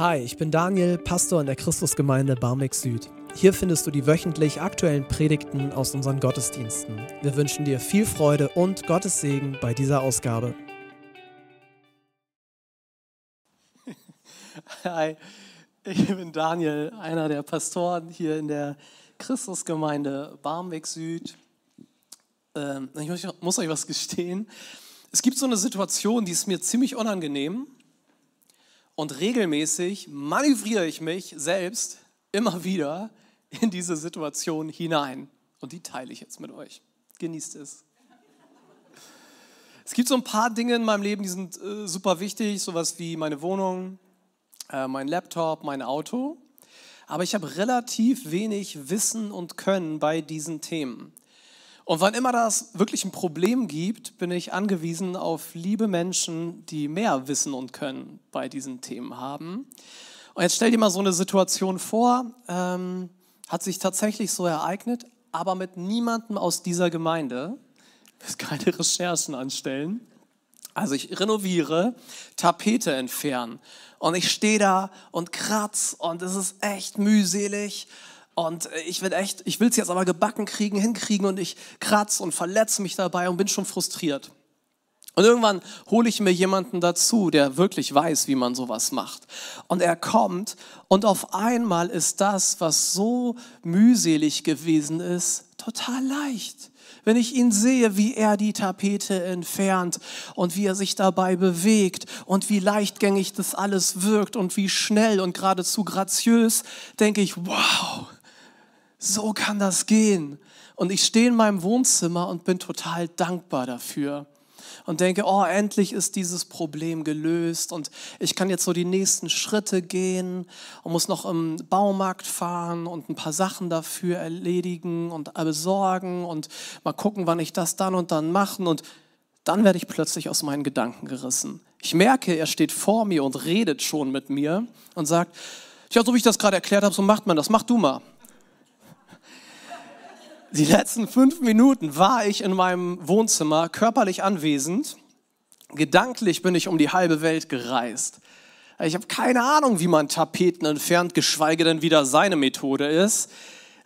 Hi, ich bin Daniel, Pastor in der Christusgemeinde Barmbek Süd. Hier findest du die wöchentlich aktuellen Predigten aus unseren Gottesdiensten. Wir wünschen dir viel Freude und Gottes Segen bei dieser Ausgabe. Hi, ich bin Daniel, einer der Pastoren hier in der Christusgemeinde Barmbek Süd. Ähm, ich muss euch was gestehen. Es gibt so eine Situation, die ist mir ziemlich unangenehm und regelmäßig manövriere ich mich selbst immer wieder in diese Situation hinein. Und die teile ich jetzt mit euch. Genießt es. Es gibt so ein paar Dinge in meinem Leben, die sind äh, super wichtig, sowas wie meine Wohnung, äh, mein Laptop, mein Auto. Aber ich habe relativ wenig Wissen und Können bei diesen Themen. Und wann immer das wirklich ein Problem gibt, bin ich angewiesen auf liebe Menschen, die mehr Wissen und Können bei diesen Themen haben. Und jetzt stell dir mal so eine Situation vor, ähm, hat sich tatsächlich so ereignet, aber mit niemandem aus dieser Gemeinde. Ich will keine Recherchen anstellen. Also ich renoviere, Tapete entfernen. Und ich stehe da und kratz und es ist echt mühselig und äh, ich will echt, ich will es jetzt aber gebacken kriegen, hinkriegen und ich kratze und verletze mich dabei und bin schon frustriert. Und irgendwann hole ich mir jemanden dazu, der wirklich weiß, wie man sowas macht. Und er kommt und auf einmal ist das, was so mühselig gewesen ist, total leicht. Wenn ich ihn sehe, wie er die Tapete entfernt und wie er sich dabei bewegt und wie leichtgängig das alles wirkt und wie schnell und geradezu graziös, denke ich, wow, so kann das gehen. Und ich stehe in meinem Wohnzimmer und bin total dankbar dafür. Und denke, oh, endlich ist dieses Problem gelöst und ich kann jetzt so die nächsten Schritte gehen und muss noch im Baumarkt fahren und ein paar Sachen dafür erledigen und besorgen und mal gucken, wann ich das dann und dann machen. Und dann werde ich plötzlich aus meinen Gedanken gerissen. Ich merke, er steht vor mir und redet schon mit mir und sagt, ja, so wie ich das gerade erklärt habe, so macht man das, mach du mal die letzten fünf Minuten war ich in meinem Wohnzimmer körperlich anwesend. Gedanklich bin ich um die halbe Welt gereist. Ich habe keine Ahnung, wie man Tapeten entfernt, geschweige denn wieder seine Methode ist.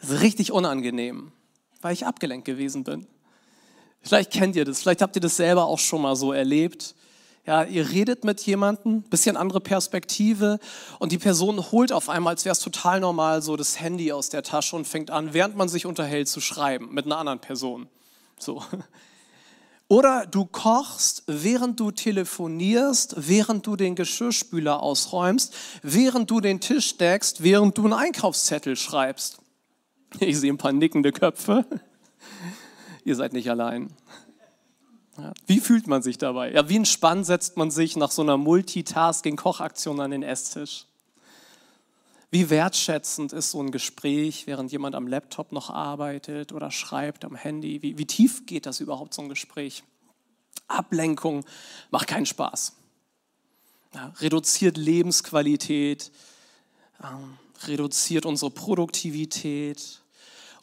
Das ist richtig unangenehm, weil ich abgelenkt gewesen bin. Vielleicht kennt ihr das, vielleicht habt ihr das selber auch schon mal so erlebt. Ja, ihr redet mit jemandem, bisschen andere Perspektive und die Person holt auf einmal, als wäre es total normal, so das Handy aus der Tasche und fängt an, während man sich unterhält, zu schreiben mit einer anderen Person. So. Oder du kochst, während du telefonierst, während du den Geschirrspüler ausräumst, während du den Tisch deckst, während du einen Einkaufszettel schreibst. Ich sehe ein paar nickende Köpfe. Ihr seid nicht allein. Wie fühlt man sich dabei? Ja, wie entspannt setzt man sich nach so einer Multitasking-Kochaktion an den Esstisch? Wie wertschätzend ist so ein Gespräch, während jemand am Laptop noch arbeitet oder schreibt am Handy? Wie, wie tief geht das überhaupt, so ein Gespräch? Ablenkung macht keinen Spaß. Ja, reduziert Lebensqualität, ähm, reduziert unsere Produktivität,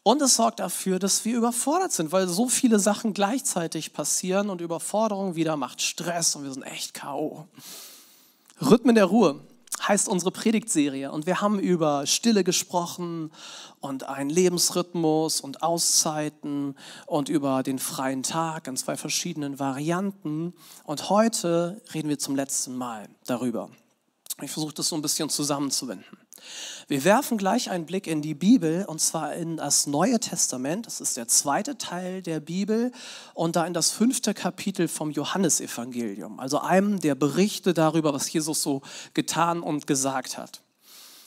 und es sorgt dafür, dass wir überfordert sind, weil so viele Sachen gleichzeitig passieren und Überforderung wieder macht Stress und wir sind echt K.O. Rhythmen der Ruhe heißt unsere Predigtserie und wir haben über Stille gesprochen und einen Lebensrhythmus und Auszeiten und über den freien Tag in zwei verschiedenen Varianten und heute reden wir zum letzten Mal darüber. Ich versuche das so ein bisschen zusammenzuwenden. Wir werfen gleich einen Blick in die Bibel und zwar in das Neue Testament. Das ist der zweite Teil der Bibel und da in das fünfte Kapitel vom Johannesevangelium, also einem der Berichte darüber, was Jesus so getan und gesagt hat.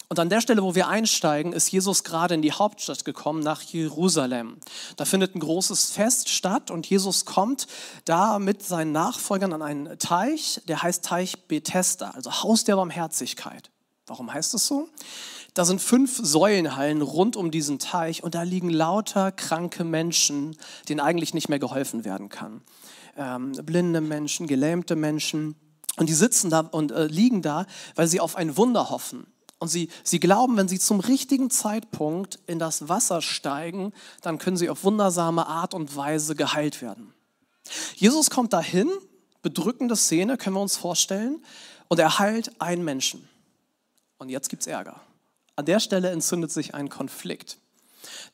Und an der Stelle, wo wir einsteigen, ist Jesus gerade in die Hauptstadt gekommen, nach Jerusalem. Da findet ein großes Fest statt und Jesus kommt da mit seinen Nachfolgern an einen Teich, der heißt Teich Bethesda, also Haus der Barmherzigkeit. Warum heißt es so? Da sind fünf Säulenhallen rund um diesen Teich und da liegen lauter kranke Menschen, denen eigentlich nicht mehr geholfen werden kann. Ähm, blinde Menschen, gelähmte Menschen. Und die sitzen da und äh, liegen da, weil sie auf ein Wunder hoffen. Und sie, sie glauben, wenn sie zum richtigen Zeitpunkt in das Wasser steigen, dann können sie auf wundersame Art und Weise geheilt werden. Jesus kommt dahin, bedrückende Szene, können wir uns vorstellen, und er heilt einen Menschen. Und jetzt gibt es Ärger. An der Stelle entzündet sich ein Konflikt.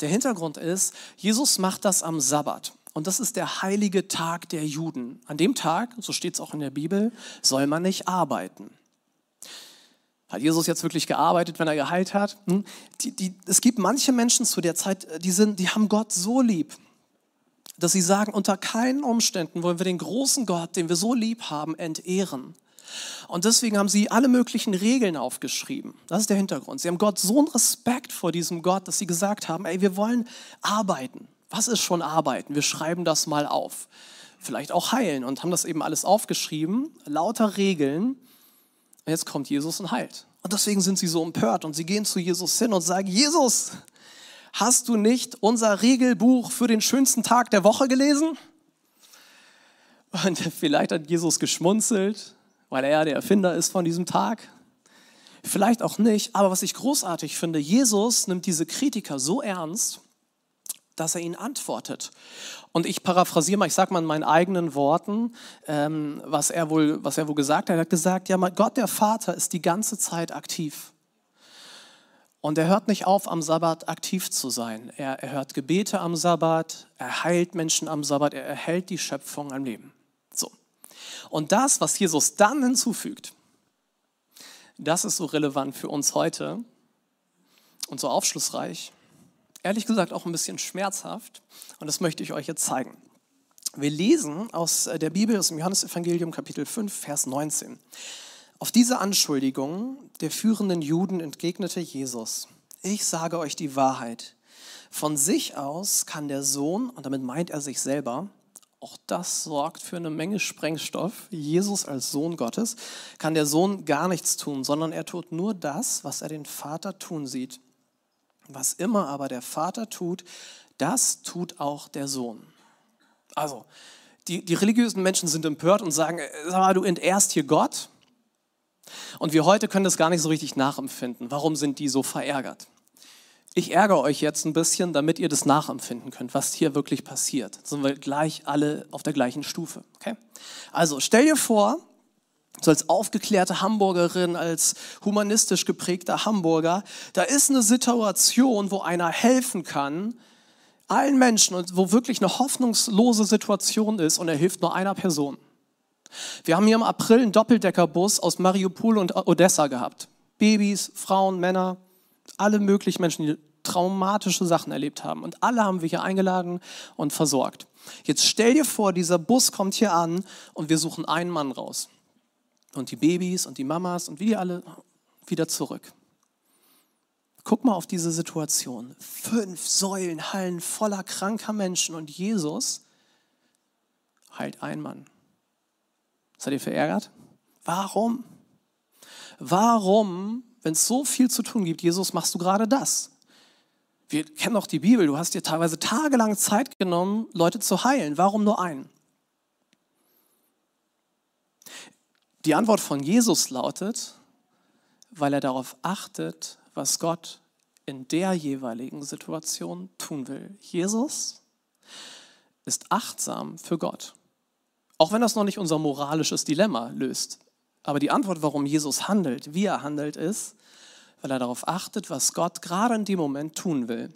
Der Hintergrund ist, Jesus macht das am Sabbat. Und das ist der heilige Tag der Juden. An dem Tag, so steht es auch in der Bibel, soll man nicht arbeiten. Hat Jesus jetzt wirklich gearbeitet, wenn er geheilt hat? Hm? Die, die, es gibt manche Menschen zu der Zeit, die, sind, die haben Gott so lieb, dass sie sagen, unter keinen Umständen wollen wir den großen Gott, den wir so lieb haben, entehren. Und deswegen haben sie alle möglichen Regeln aufgeschrieben. Das ist der Hintergrund. Sie haben Gott so einen Respekt vor diesem Gott, dass sie gesagt haben, ey, wir wollen arbeiten. Was ist schon arbeiten? Wir schreiben das mal auf. Vielleicht auch heilen und haben das eben alles aufgeschrieben, lauter Regeln. Und jetzt kommt Jesus und heilt. Und deswegen sind sie so empört und sie gehen zu Jesus hin und sagen, Jesus, hast du nicht unser Regelbuch für den schönsten Tag der Woche gelesen? Und vielleicht hat Jesus geschmunzelt weil er der Erfinder ist von diesem Tag. Vielleicht auch nicht, aber was ich großartig finde, Jesus nimmt diese Kritiker so ernst, dass er ihnen antwortet. Und ich paraphrasiere mal, ich sage mal in meinen eigenen Worten, ähm, was, er wohl, was er wohl gesagt hat. Er hat gesagt, ja, Gott der Vater ist die ganze Zeit aktiv. Und er hört nicht auf, am Sabbat aktiv zu sein. Er, er hört Gebete am Sabbat, er heilt Menschen am Sabbat, er erhält die Schöpfung am Leben. Und das, was Jesus dann hinzufügt, das ist so relevant für uns heute und so aufschlussreich. Ehrlich gesagt auch ein bisschen schmerzhaft. Und das möchte ich euch jetzt zeigen. Wir lesen aus der Bibel, aus dem Johannesevangelium Kapitel 5, Vers 19. Auf diese Anschuldigung der führenden Juden entgegnete Jesus, ich sage euch die Wahrheit. Von sich aus kann der Sohn, und damit meint er sich selber, auch das sorgt für eine Menge Sprengstoff. Jesus als Sohn Gottes kann der Sohn gar nichts tun, sondern er tut nur das, was er den Vater tun sieht. Was immer aber der Vater tut, das tut auch der Sohn. Also, die, die religiösen Menschen sind empört und sagen, sag mal, du entehrst hier Gott. Und wir heute können das gar nicht so richtig nachempfinden. Warum sind die so verärgert? Ich ärgere euch jetzt ein bisschen, damit ihr das nachempfinden könnt, was hier wirklich passiert. Sind wir gleich alle auf der gleichen Stufe. Okay? Also stell dir vor, so als aufgeklärte Hamburgerin, als humanistisch geprägter Hamburger, da ist eine Situation, wo einer helfen kann, allen Menschen und wo wirklich eine hoffnungslose Situation ist und er hilft nur einer Person. Wir haben hier im April einen Doppeldeckerbus aus Mariupol und Odessa gehabt. Babys, Frauen, Männer, alle möglichen Menschen, die traumatische Sachen erlebt haben. Und alle haben wir hier eingeladen und versorgt. Jetzt stell dir vor, dieser Bus kommt hier an und wir suchen einen Mann raus. Und die Babys und die Mamas und wie die alle wieder zurück. Guck mal auf diese Situation. Fünf Säulenhallen voller kranker Menschen und Jesus heilt einen Mann. Seid ihr verärgert? Warum? Warum wenn es so viel zu tun gibt, Jesus, machst du gerade das? Wir kennen doch die Bibel, du hast dir teilweise tagelang Zeit genommen, Leute zu heilen. Warum nur einen? Die Antwort von Jesus lautet, weil er darauf achtet, was Gott in der jeweiligen Situation tun will. Jesus ist achtsam für Gott. Auch wenn das noch nicht unser moralisches Dilemma löst. Aber die Antwort, warum Jesus handelt, wie er handelt, ist, weil er darauf achtet, was Gott gerade in dem Moment tun will.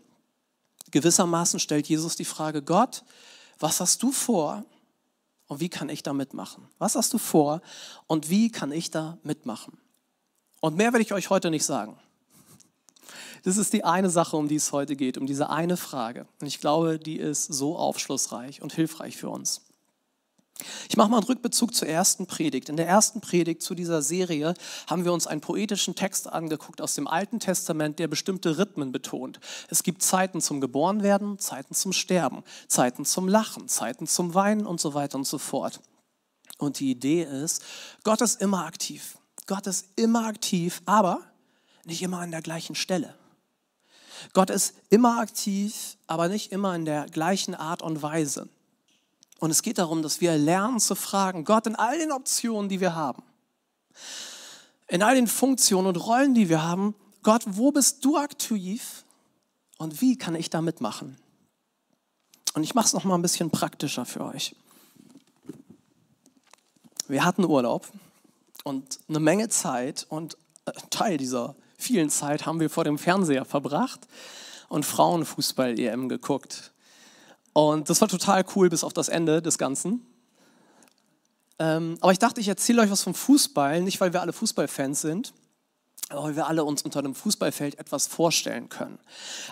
Gewissermaßen stellt Jesus die Frage, Gott, was hast du vor und wie kann ich da mitmachen? Was hast du vor und wie kann ich da mitmachen? Und mehr werde ich euch heute nicht sagen. Das ist die eine Sache, um die es heute geht, um diese eine Frage. Und ich glaube, die ist so aufschlussreich und hilfreich für uns. Ich mache mal einen Rückbezug zur ersten Predigt. In der ersten Predigt zu dieser Serie haben wir uns einen poetischen Text angeguckt aus dem Alten Testament, der bestimmte Rhythmen betont. Es gibt Zeiten zum Geborenwerden, Zeiten zum Sterben, Zeiten zum Lachen, Zeiten zum Weinen und so weiter und so fort. Und die Idee ist, Gott ist immer aktiv. Gott ist immer aktiv, aber nicht immer an der gleichen Stelle. Gott ist immer aktiv, aber nicht immer in der gleichen Art und Weise. Und es geht darum, dass wir lernen zu fragen, Gott, in all den Optionen, die wir haben, in all den Funktionen und Rollen, die wir haben, Gott, wo bist du aktiv und wie kann ich da mitmachen? Und ich mache es noch mal ein bisschen praktischer für euch. Wir hatten Urlaub und eine Menge Zeit und Teil dieser vielen Zeit haben wir vor dem Fernseher verbracht und Frauenfußball-EM geguckt. Und das war total cool bis auf das Ende des Ganzen. Ähm, aber ich dachte, ich erzähle euch was vom Fußball, nicht weil wir alle Fußballfans sind, aber weil wir alle uns unter einem Fußballfeld etwas vorstellen können.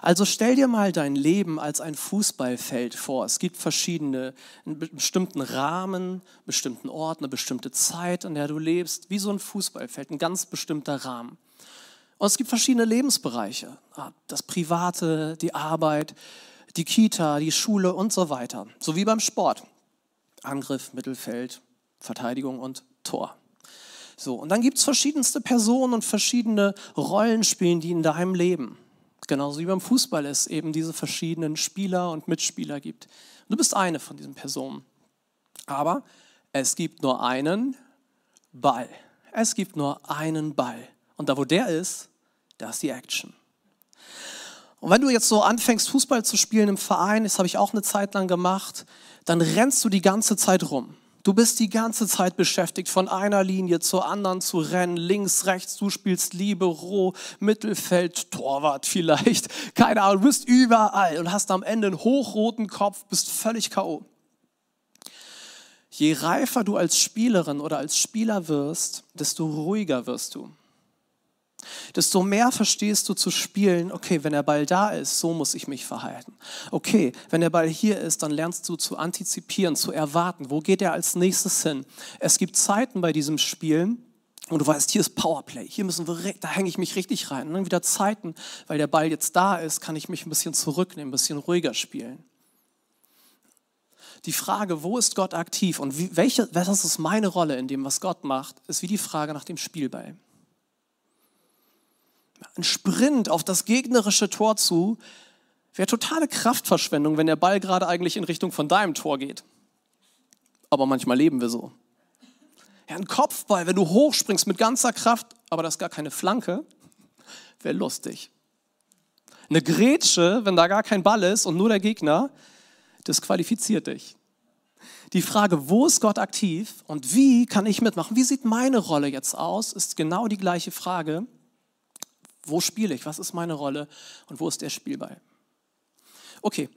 Also stell dir mal dein Leben als ein Fußballfeld vor. Es gibt verschiedene, einen bestimmten Rahmen, bestimmten Ort, eine bestimmte Zeit, in der du lebst, wie so ein Fußballfeld, ein ganz bestimmter Rahmen. Und es gibt verschiedene Lebensbereiche. Ah, das Private, die Arbeit, die Kita, die Schule und so weiter. So wie beim Sport. Angriff, Mittelfeld, Verteidigung und Tor. So, und dann gibt es verschiedenste Personen und verschiedene Rollenspielen, die in deinem Leben. Genauso wie beim Fußball es eben diese verschiedenen Spieler und Mitspieler gibt. Und du bist eine von diesen Personen. Aber es gibt nur einen Ball. Es gibt nur einen Ball. Und da, wo der ist, da ist die Action. Und wenn du jetzt so anfängst, Fußball zu spielen im Verein, das habe ich auch eine Zeit lang gemacht, dann rennst du die ganze Zeit rum. Du bist die ganze Zeit beschäftigt, von einer Linie zur anderen zu rennen, links, rechts, du spielst Libero, Mittelfeld, Torwart vielleicht, keine Ahnung, du bist überall und hast am Ende einen hochroten Kopf, bist völlig K.O. Je reifer du als Spielerin oder als Spieler wirst, desto ruhiger wirst du desto mehr verstehst du zu spielen, okay, wenn der Ball da ist, so muss ich mich verhalten. Okay, wenn der Ball hier ist, dann lernst du zu antizipieren, zu erwarten, wo geht er als nächstes hin. Es gibt Zeiten bei diesem Spielen, und du weißt, hier ist Powerplay, hier müssen wir, da hänge ich mich richtig rein. Und dann wieder Zeiten, weil der Ball jetzt da ist, kann ich mich ein bisschen zurücknehmen, ein bisschen ruhiger spielen. Die Frage, wo ist Gott aktiv und wie, welche, was ist meine Rolle in dem, was Gott macht, ist wie die Frage nach dem Spielball ein Sprint auf das gegnerische Tor zu, wäre totale Kraftverschwendung, wenn der Ball gerade eigentlich in Richtung von deinem Tor geht. Aber manchmal leben wir so. Ja, ein Kopfball, wenn du hochspringst mit ganzer Kraft, aber das ist gar keine Flanke, wäre lustig. Eine Grätsche, wenn da gar kein Ball ist und nur der Gegner, disqualifiziert dich. Die Frage, wo ist Gott aktiv und wie kann ich mitmachen? Wie sieht meine Rolle jetzt aus? Ist genau die gleiche Frage. Wo spiele ich? Was ist meine Rolle? Und wo ist der Spielball? Okay,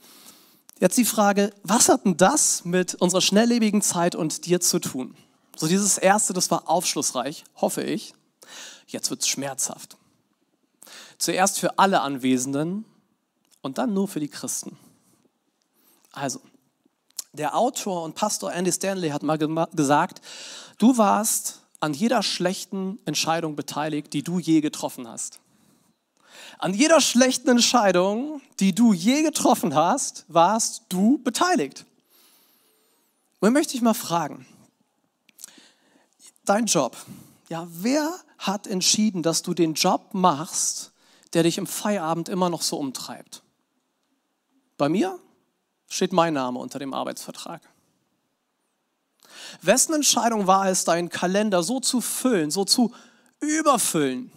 jetzt die Frage, was hat denn das mit unserer schnelllebigen Zeit und dir zu tun? So dieses erste, das war aufschlussreich, hoffe ich. Jetzt wird es schmerzhaft. Zuerst für alle Anwesenden und dann nur für die Christen. Also, der Autor und Pastor Andy Stanley hat mal gesagt, du warst an jeder schlechten Entscheidung beteiligt, die du je getroffen hast. An jeder schlechten Entscheidung, die du je getroffen hast, warst du beteiligt. Und möchte ich mal fragen, dein Job, ja, wer hat entschieden, dass du den Job machst, der dich im Feierabend immer noch so umtreibt? Bei mir steht mein Name unter dem Arbeitsvertrag. Wessen Entscheidung war es, deinen Kalender so zu füllen, so zu überfüllen,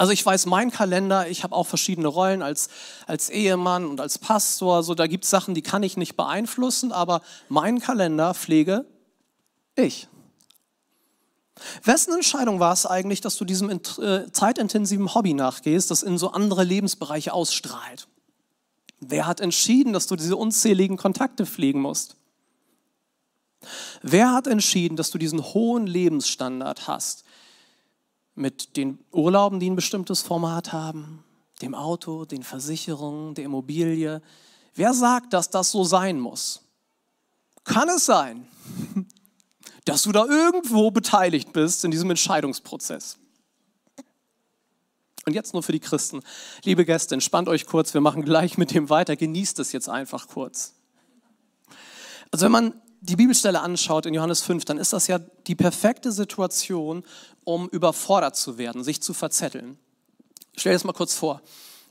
also ich weiß, mein Kalender, ich habe auch verschiedene Rollen als, als Ehemann und als Pastor. So, da gibt es Sachen, die kann ich nicht beeinflussen, aber meinen Kalender pflege ich. Wessen Entscheidung war es eigentlich, dass du diesem äh, zeitintensiven Hobby nachgehst, das in so andere Lebensbereiche ausstrahlt? Wer hat entschieden, dass du diese unzähligen Kontakte pflegen musst? Wer hat entschieden, dass du diesen hohen Lebensstandard hast, mit den Urlauben, die ein bestimmtes Format haben, dem Auto, den Versicherungen, der Immobilie. Wer sagt, dass das so sein muss? Kann es sein, dass du da irgendwo beteiligt bist in diesem Entscheidungsprozess? Und jetzt nur für die Christen. Liebe Gäste, entspannt euch kurz, wir machen gleich mit dem weiter. Genießt es jetzt einfach kurz. Also wenn man die Bibelstelle anschaut in Johannes 5, dann ist das ja die perfekte Situation, um überfordert zu werden, sich zu verzetteln. Stell dir das mal kurz vor.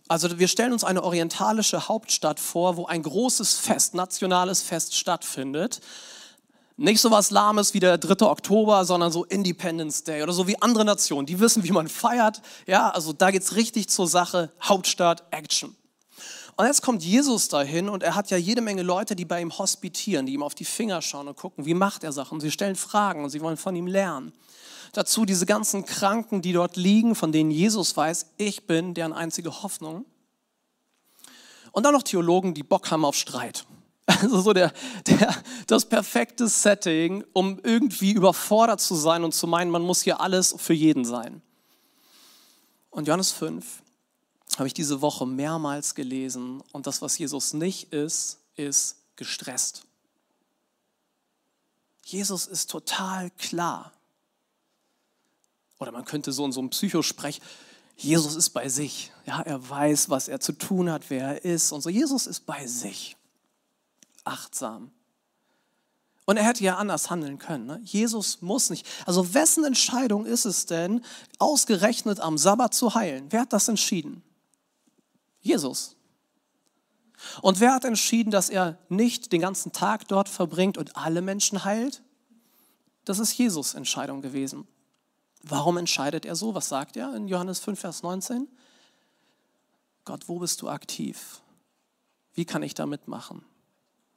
Also wir stellen uns eine orientalische Hauptstadt vor, wo ein großes Fest, nationales Fest stattfindet. Nicht so was Lahmes wie der 3. Oktober, sondern so Independence Day oder so wie andere Nationen. Die wissen, wie man feiert. Ja, also da geht es richtig zur Sache. Hauptstadt, Action. Und jetzt kommt Jesus dahin und er hat ja jede Menge Leute, die bei ihm hospitieren, die ihm auf die Finger schauen und gucken, wie macht er Sachen. Sie stellen Fragen und sie wollen von ihm lernen. Dazu diese ganzen Kranken, die dort liegen, von denen Jesus weiß, ich bin deren einzige Hoffnung. Und dann noch Theologen, die Bock haben auf Streit. Also so der, der, das perfekte Setting, um irgendwie überfordert zu sein und zu meinen, man muss hier alles für jeden sein. Und Johannes 5 habe ich diese Woche mehrmals gelesen und das, was Jesus nicht ist, ist gestresst. Jesus ist total klar. Oder man könnte so in so einem Psychosprech, Jesus ist bei sich. Ja, er weiß, was er zu tun hat, wer er ist und so. Jesus ist bei sich. Achtsam. Und er hätte ja anders handeln können. Ne? Jesus muss nicht. Also wessen Entscheidung ist es denn, ausgerechnet am Sabbat zu heilen? Wer hat das entschieden? Jesus. Und wer hat entschieden, dass er nicht den ganzen Tag dort verbringt und alle Menschen heilt? Das ist Jesus Entscheidung gewesen. Warum entscheidet er so? Was sagt er in Johannes 5, Vers 19? Gott, wo bist du aktiv? Wie kann ich da mitmachen?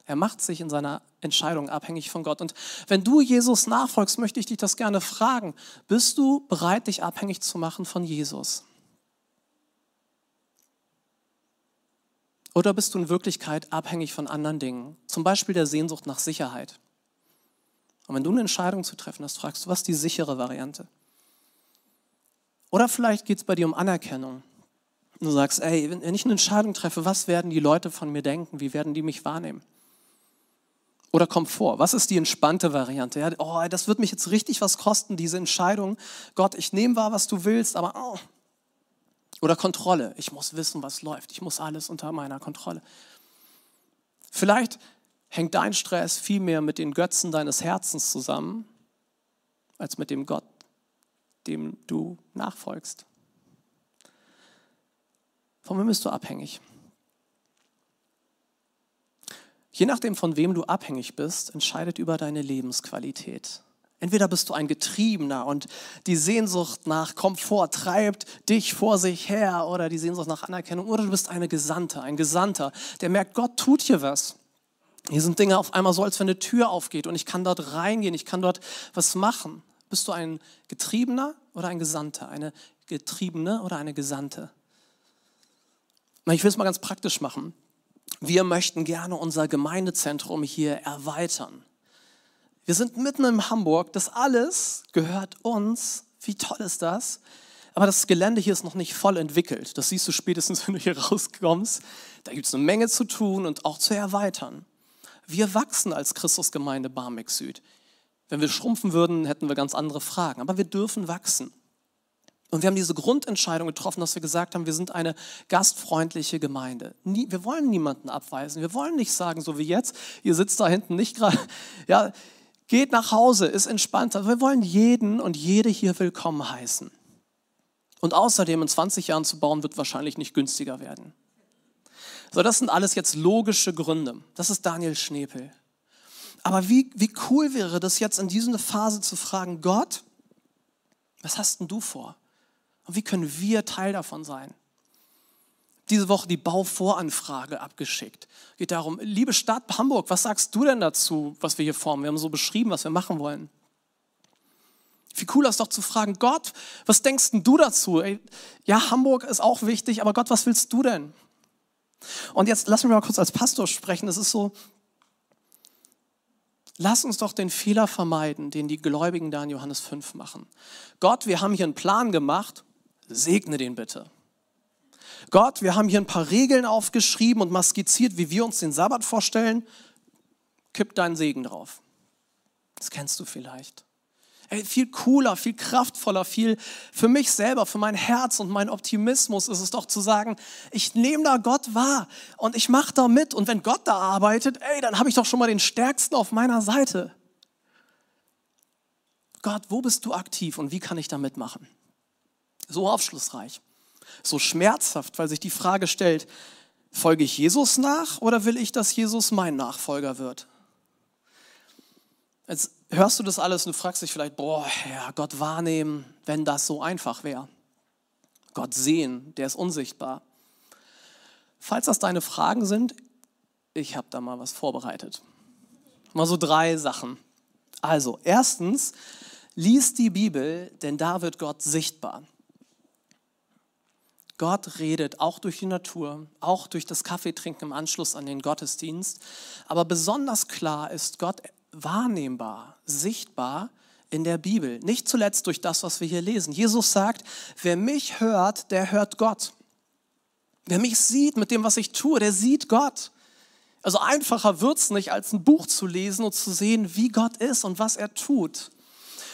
Er macht sich in seiner Entscheidung abhängig von Gott. Und wenn du Jesus nachfolgst, möchte ich dich das gerne fragen. Bist du bereit, dich abhängig zu machen von Jesus? Oder bist du in Wirklichkeit abhängig von anderen Dingen, zum Beispiel der Sehnsucht nach Sicherheit? Und wenn du eine Entscheidung zu treffen hast, fragst du, was ist die sichere Variante? Oder vielleicht geht es bei dir um Anerkennung. Du sagst, ey, wenn ich eine Entscheidung treffe, was werden die Leute von mir denken? Wie werden die mich wahrnehmen? Oder Komfort. Was ist die entspannte Variante? Ja, oh, das wird mich jetzt richtig was kosten, diese Entscheidung. Gott, ich nehme wahr, was du willst, aber oh, oder Kontrolle. Ich muss wissen, was läuft. Ich muss alles unter meiner Kontrolle. Vielleicht hängt dein Stress viel mehr mit den Götzen deines Herzens zusammen, als mit dem Gott, dem du nachfolgst. Von wem bist du abhängig? Je nachdem, von wem du abhängig bist, entscheidet über deine Lebensqualität. Entweder bist du ein Getriebener und die Sehnsucht nach Komfort treibt dich vor sich her oder die Sehnsucht nach Anerkennung oder du bist eine Gesandte, ein Gesandter, der merkt, Gott tut hier was. Hier sind Dinge auf einmal so, als wenn eine Tür aufgeht und ich kann dort reingehen, ich kann dort was machen. Bist du ein Getriebener oder ein Gesandter? Eine Getriebene oder eine Gesandte? Ich will es mal ganz praktisch machen. Wir möchten gerne unser Gemeindezentrum hier erweitern. Wir sind mitten in Hamburg. Das alles gehört uns. Wie toll ist das? Aber das Gelände hier ist noch nicht voll entwickelt. Das siehst du spätestens, wenn du hier rauskommst. Da gibt es eine Menge zu tun und auch zu erweitern. Wir wachsen als Christusgemeinde Barmbek Süd. Wenn wir schrumpfen würden, hätten wir ganz andere Fragen. Aber wir dürfen wachsen. Und wir haben diese Grundentscheidung getroffen, dass wir gesagt haben, wir sind eine gastfreundliche Gemeinde. wir wollen niemanden abweisen. Wir wollen nicht sagen, so wie jetzt, ihr sitzt da hinten nicht gerade, ja, Geht nach Hause, ist entspannter. Wir wollen jeden und jede hier willkommen heißen. Und außerdem in 20 Jahren zu bauen, wird wahrscheinlich nicht günstiger werden. So, das sind alles jetzt logische Gründe. Das ist Daniel Schnepel. Aber wie, wie cool wäre das jetzt in dieser Phase zu fragen, Gott, was hast denn du vor? Und wie können wir Teil davon sein? Diese Woche die Bauvoranfrage abgeschickt. Geht darum, liebe Stadt Hamburg, was sagst du denn dazu, was wir hier formen? Wir haben so beschrieben, was wir machen wollen. Wie cool ist doch zu fragen, Gott, was denkst denn du dazu? Ey, ja, Hamburg ist auch wichtig, aber Gott, was willst du denn? Und jetzt lass mich mal kurz als Pastor sprechen. Es ist so, lass uns doch den Fehler vermeiden, den die Gläubigen da in Johannes 5 machen. Gott, wir haben hier einen Plan gemacht, segne den bitte. Gott, wir haben hier ein paar Regeln aufgeschrieben und mal skizziert, wie wir uns den Sabbat vorstellen. Kipp deinen Segen drauf. Das kennst du vielleicht. Ey, viel cooler, viel kraftvoller, viel für mich selber, für mein Herz und mein Optimismus ist es doch zu sagen, ich nehme da Gott wahr und ich mache da mit. Und wenn Gott da arbeitet, ey, dann habe ich doch schon mal den Stärksten auf meiner Seite. Gott, wo bist du aktiv und wie kann ich da mitmachen? So aufschlussreich so schmerzhaft, weil sich die Frage stellt, folge ich Jesus nach oder will ich, dass Jesus mein Nachfolger wird? Jetzt hörst du das alles und du fragst dich vielleicht, boah, ja, Gott wahrnehmen, wenn das so einfach wäre. Gott sehen, der ist unsichtbar. Falls das deine Fragen sind, ich habe da mal was vorbereitet. Mal so drei Sachen. Also, erstens, lies die Bibel, denn da wird Gott sichtbar. Gott redet auch durch die Natur, auch durch das Kaffeetrinken im Anschluss an den Gottesdienst. Aber besonders klar ist Gott wahrnehmbar, sichtbar in der Bibel. Nicht zuletzt durch das, was wir hier lesen. Jesus sagt, wer mich hört, der hört Gott. Wer mich sieht mit dem, was ich tue, der sieht Gott. Also einfacher wird es nicht, als ein Buch zu lesen und zu sehen, wie Gott ist und was er tut.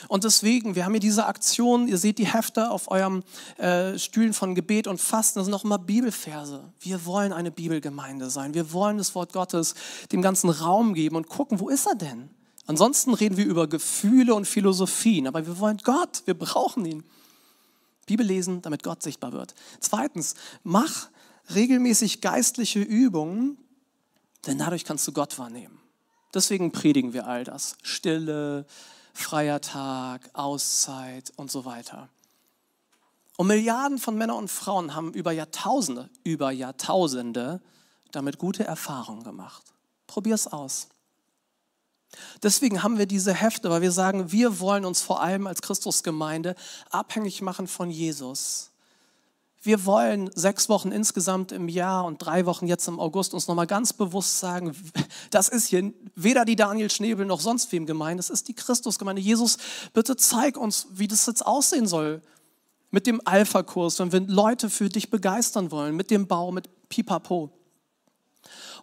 Und deswegen, wir haben hier diese Aktion, ihr seht die Hefte auf eurem äh, Stühlen von Gebet und Fasten, das sind auch immer Bibelverse. Wir wollen eine Bibelgemeinde sein. Wir wollen das Wort Gottes dem ganzen Raum geben und gucken, wo ist er denn? Ansonsten reden wir über Gefühle und Philosophien, aber wir wollen Gott, wir brauchen ihn. Bibel lesen, damit Gott sichtbar wird. Zweitens, mach regelmäßig geistliche Übungen, denn dadurch kannst du Gott wahrnehmen. Deswegen predigen wir all das. Stille, freier Tag, Auszeit und so weiter. Und Milliarden von Männern und Frauen haben über Jahrtausende, über Jahrtausende damit gute Erfahrungen gemacht. Probier es aus. Deswegen haben wir diese Hefte, weil wir sagen, wir wollen uns vor allem als Christusgemeinde abhängig machen von Jesus. Wir wollen sechs Wochen insgesamt im Jahr und drei Wochen jetzt im August uns nochmal ganz bewusst sagen, das ist hier weder die Daniel Schnebel noch sonst wem gemeint, das ist die Christusgemeinde. Jesus, bitte zeig uns, wie das jetzt aussehen soll mit dem Alpha-Kurs, wenn wir Leute für dich begeistern wollen, mit dem Bau, mit Pipapo.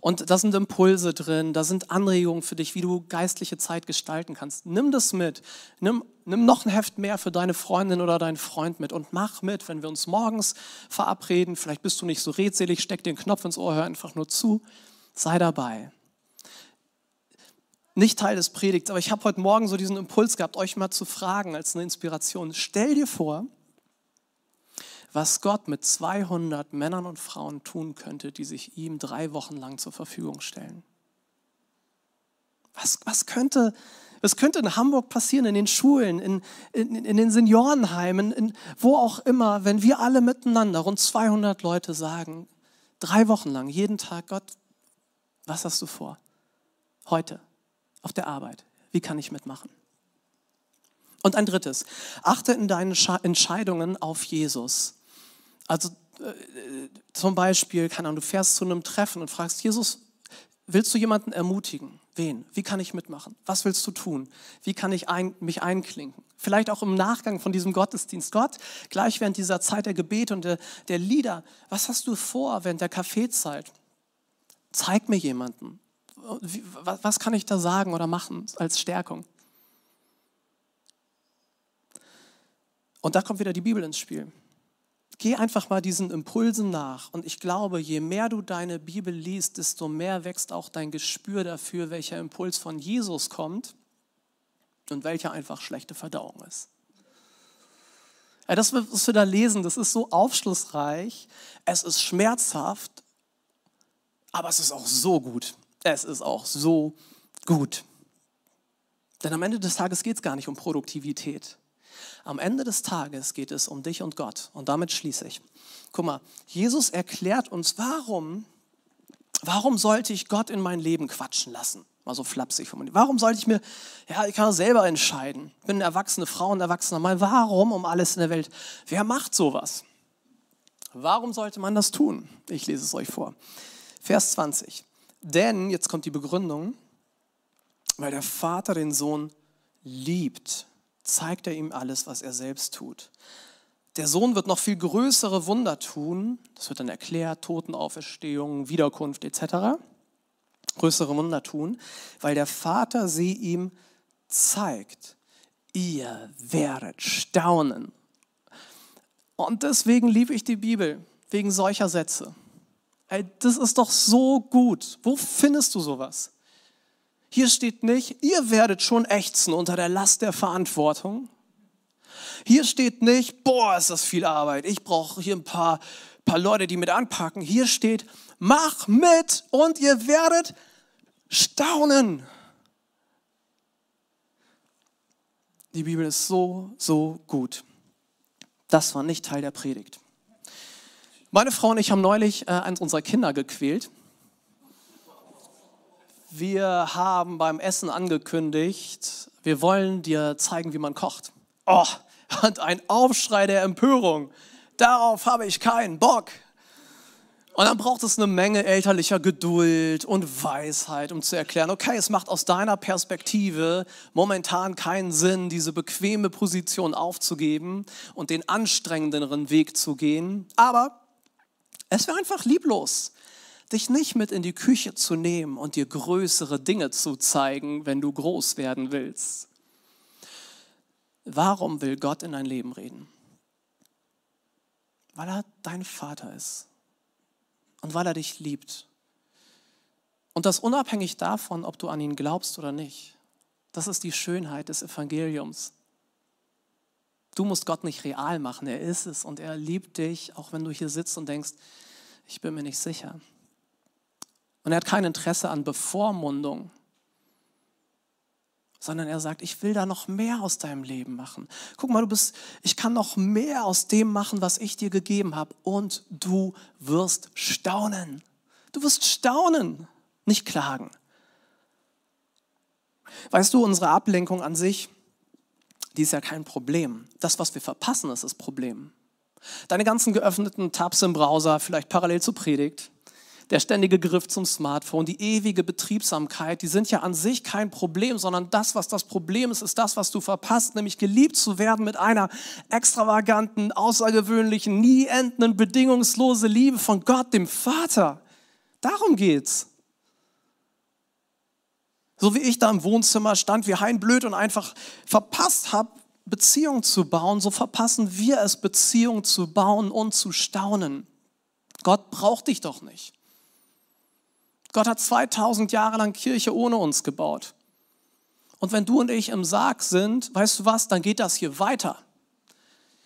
Und da sind Impulse drin, da sind Anregungen für dich, wie du geistliche Zeit gestalten kannst. Nimm das mit. Nimm, nimm noch ein Heft mehr für deine Freundin oder deinen Freund mit und mach mit, wenn wir uns morgens verabreden. Vielleicht bist du nicht so redselig, steck den Knopf ins Ohr, hör einfach nur zu. Sei dabei. Nicht Teil des Predigts, aber ich habe heute Morgen so diesen Impuls gehabt, euch mal zu fragen als eine Inspiration. Stell dir vor, was Gott mit 200 Männern und Frauen tun könnte, die sich ihm drei Wochen lang zur Verfügung stellen. Was, was, könnte, was könnte in Hamburg passieren, in den Schulen, in, in, in den Seniorenheimen, in, wo auch immer, wenn wir alle miteinander, rund 200 Leute sagen, drei Wochen lang, jeden Tag, Gott, was hast du vor? Heute, auf der Arbeit, wie kann ich mitmachen? Und ein drittes, achte in deinen Entscheidungen auf Jesus. Also äh, zum Beispiel, keine Ahnung, du fährst zu einem Treffen und fragst, Jesus, willst du jemanden ermutigen? Wen? Wie kann ich mitmachen? Was willst du tun? Wie kann ich ein, mich einklinken? Vielleicht auch im Nachgang von diesem Gottesdienst. Gott, gleich während dieser Zeit der Gebete und der, der Lieder, was hast du vor während der Kaffeezeit? Zeig mir jemanden. Wie, was, was kann ich da sagen oder machen als Stärkung? Und da kommt wieder die Bibel ins Spiel geh einfach mal diesen Impulsen nach. Und ich glaube, je mehr du deine Bibel liest, desto mehr wächst auch dein Gespür dafür, welcher Impuls von Jesus kommt und welcher einfach schlechte Verdauung ist. Ja, das, was wir da lesen, das ist so aufschlussreich, es ist schmerzhaft, aber es ist auch so gut. Es ist auch so gut. Denn am Ende des Tages geht es gar nicht um Produktivität. Am Ende des Tages geht es um dich und Gott. Und damit schließe ich. Guck mal, Jesus erklärt uns, warum, warum sollte ich Gott in mein Leben quatschen lassen? Mal so flapsig formuliert. Warum sollte ich mir, ja, ich kann selber entscheiden. Ich bin eine erwachsene Frau, ein erwachsener Mann. Warum um alles in der Welt? Wer macht sowas? Warum sollte man das tun? Ich lese es euch vor. Vers 20. Denn, jetzt kommt die Begründung, weil der Vater den Sohn liebt zeigt er ihm alles, was er selbst tut. Der Sohn wird noch viel größere Wunder tun. Das wird dann erklärt, Totenauferstehung, Wiederkunft etc. Größere Wunder tun, weil der Vater sie ihm zeigt. Ihr werdet staunen. Und deswegen liebe ich die Bibel, wegen solcher Sätze. Ey, das ist doch so gut. Wo findest du sowas? Hier steht nicht, ihr werdet schon ächzen unter der Last der Verantwortung. Hier steht nicht, boah, ist das viel Arbeit. Ich brauche hier ein paar, paar Leute, die mit anpacken. Hier steht, mach mit und ihr werdet staunen. Die Bibel ist so, so gut. Das war nicht Teil der Predigt. Meine Frau und ich haben neulich äh, eins unserer Kinder gequält. Wir haben beim Essen angekündigt, wir wollen dir zeigen, wie man kocht. Oh, und ein Aufschrei der Empörung. Darauf habe ich keinen Bock. Und dann braucht es eine Menge elterlicher Geduld und Weisheit, um zu erklären, okay, es macht aus deiner Perspektive momentan keinen Sinn, diese bequeme Position aufzugeben und den anstrengenderen Weg zu gehen. Aber es wäre einfach lieblos, dich nicht mit in die Küche zu nehmen und dir größere Dinge zu zeigen, wenn du groß werden willst. Warum will Gott in dein Leben reden? Weil er dein Vater ist und weil er dich liebt. Und das unabhängig davon, ob du an ihn glaubst oder nicht. Das ist die Schönheit des Evangeliums. Du musst Gott nicht real machen, er ist es und er liebt dich, auch wenn du hier sitzt und denkst, ich bin mir nicht sicher. Und er hat kein Interesse an Bevormundung, sondern er sagt, ich will da noch mehr aus deinem Leben machen. Guck mal, du bist, ich kann noch mehr aus dem machen, was ich dir gegeben habe und du wirst staunen. Du wirst staunen, nicht klagen. Weißt du, unsere Ablenkung an sich, die ist ja kein Problem. Das, was wir verpassen, ist das Problem. Deine ganzen geöffneten Tabs im Browser, vielleicht parallel zur Predigt, der ständige Griff zum Smartphone, die ewige Betriebsamkeit, die sind ja an sich kein Problem, sondern das, was das Problem ist, ist das, was du verpasst, nämlich geliebt zu werden mit einer extravaganten, außergewöhnlichen, nie endenden, bedingungslose Liebe von Gott, dem Vater. Darum geht's. So wie ich da im Wohnzimmer stand, wie Hein blöd und einfach verpasst habe, Beziehung zu bauen, so verpassen wir es, Beziehung zu bauen und zu staunen. Gott braucht dich doch nicht. Gott hat 2000 Jahre lang Kirche ohne uns gebaut. Und wenn du und ich im Sarg sind, weißt du was, dann geht das hier weiter.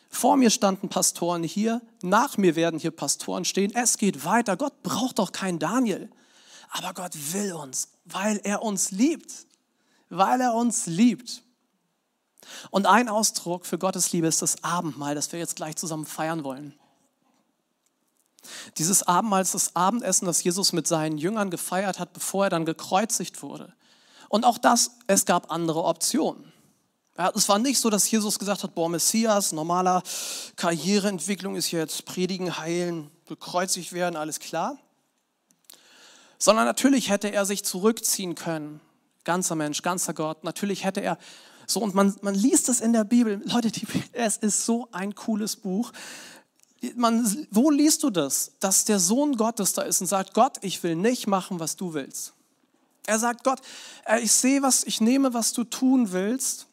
Vor mir standen Pastoren hier, nach mir werden hier Pastoren stehen. Es geht weiter. Gott braucht doch keinen Daniel. Aber Gott will uns, weil er uns liebt. Weil er uns liebt. Und ein Ausdruck für Gottes Liebe ist das Abendmahl, das wir jetzt gleich zusammen feiern wollen. Dieses Abendmahl ist das Abendessen, das Jesus mit seinen Jüngern gefeiert hat, bevor er dann gekreuzigt wurde. Und auch das, es gab andere Optionen. Ja, es war nicht so, dass Jesus gesagt hat, boah, Messias, normaler Karriereentwicklung ist jetzt predigen, heilen, gekreuzigt werden, alles klar. Sondern natürlich hätte er sich zurückziehen können. Ganzer Mensch, ganzer Gott. Natürlich hätte er so, und man, man liest es in der Bibel. Leute, die, es ist so ein cooles Buch man, wo liest du das, dass der Sohn Gottes da ist und sagt, Gott, ich will nicht machen, was du willst. Er sagt, Gott, äh, ich sehe was, ich nehme, was du tun willst,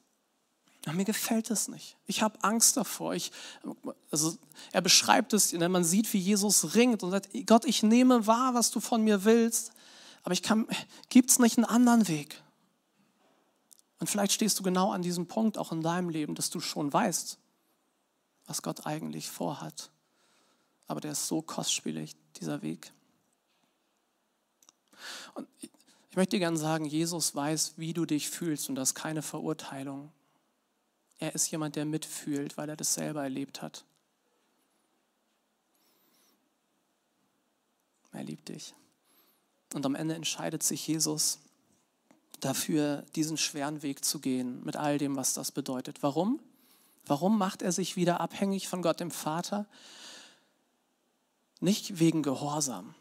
mir gefällt es nicht. Ich habe Angst davor. Ich, also er beschreibt es, man sieht, wie Jesus ringt und sagt, Gott, ich nehme wahr, was du von mir willst, aber ich kann, gibt es nicht einen anderen Weg? Und vielleicht stehst du genau an diesem Punkt auch in deinem Leben, dass du schon weißt, was Gott eigentlich vorhat aber der ist so kostspielig, dieser Weg. Und ich möchte dir gerne sagen, Jesus weiß, wie du dich fühlst und das ist keine Verurteilung. Er ist jemand, der mitfühlt, weil er das selber erlebt hat. Er liebt dich. Und am Ende entscheidet sich Jesus dafür, diesen schweren Weg zu gehen, mit all dem, was das bedeutet. Warum? Warum macht er sich wieder abhängig von Gott dem Vater? Nicht wegen Gehorsam,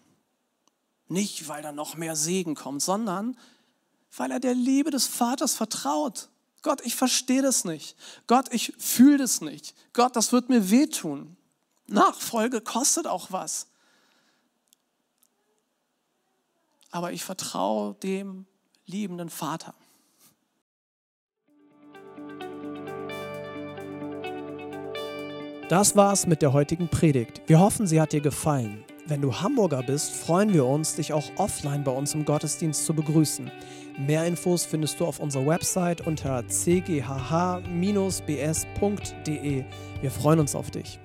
nicht weil da noch mehr Segen kommt, sondern weil er der Liebe des Vaters vertraut. Gott, ich verstehe das nicht. Gott, ich fühle das nicht. Gott, das wird mir wehtun. Nachfolge kostet auch was. Aber ich vertraue dem liebenden Vater. Das war's mit der heutigen Predigt. Wir hoffen, sie hat dir gefallen. Wenn du Hamburger bist, freuen wir uns, dich auch offline bei uns im Gottesdienst zu begrüßen. Mehr Infos findest du auf unserer Website unter cghh-bs.de. Wir freuen uns auf dich.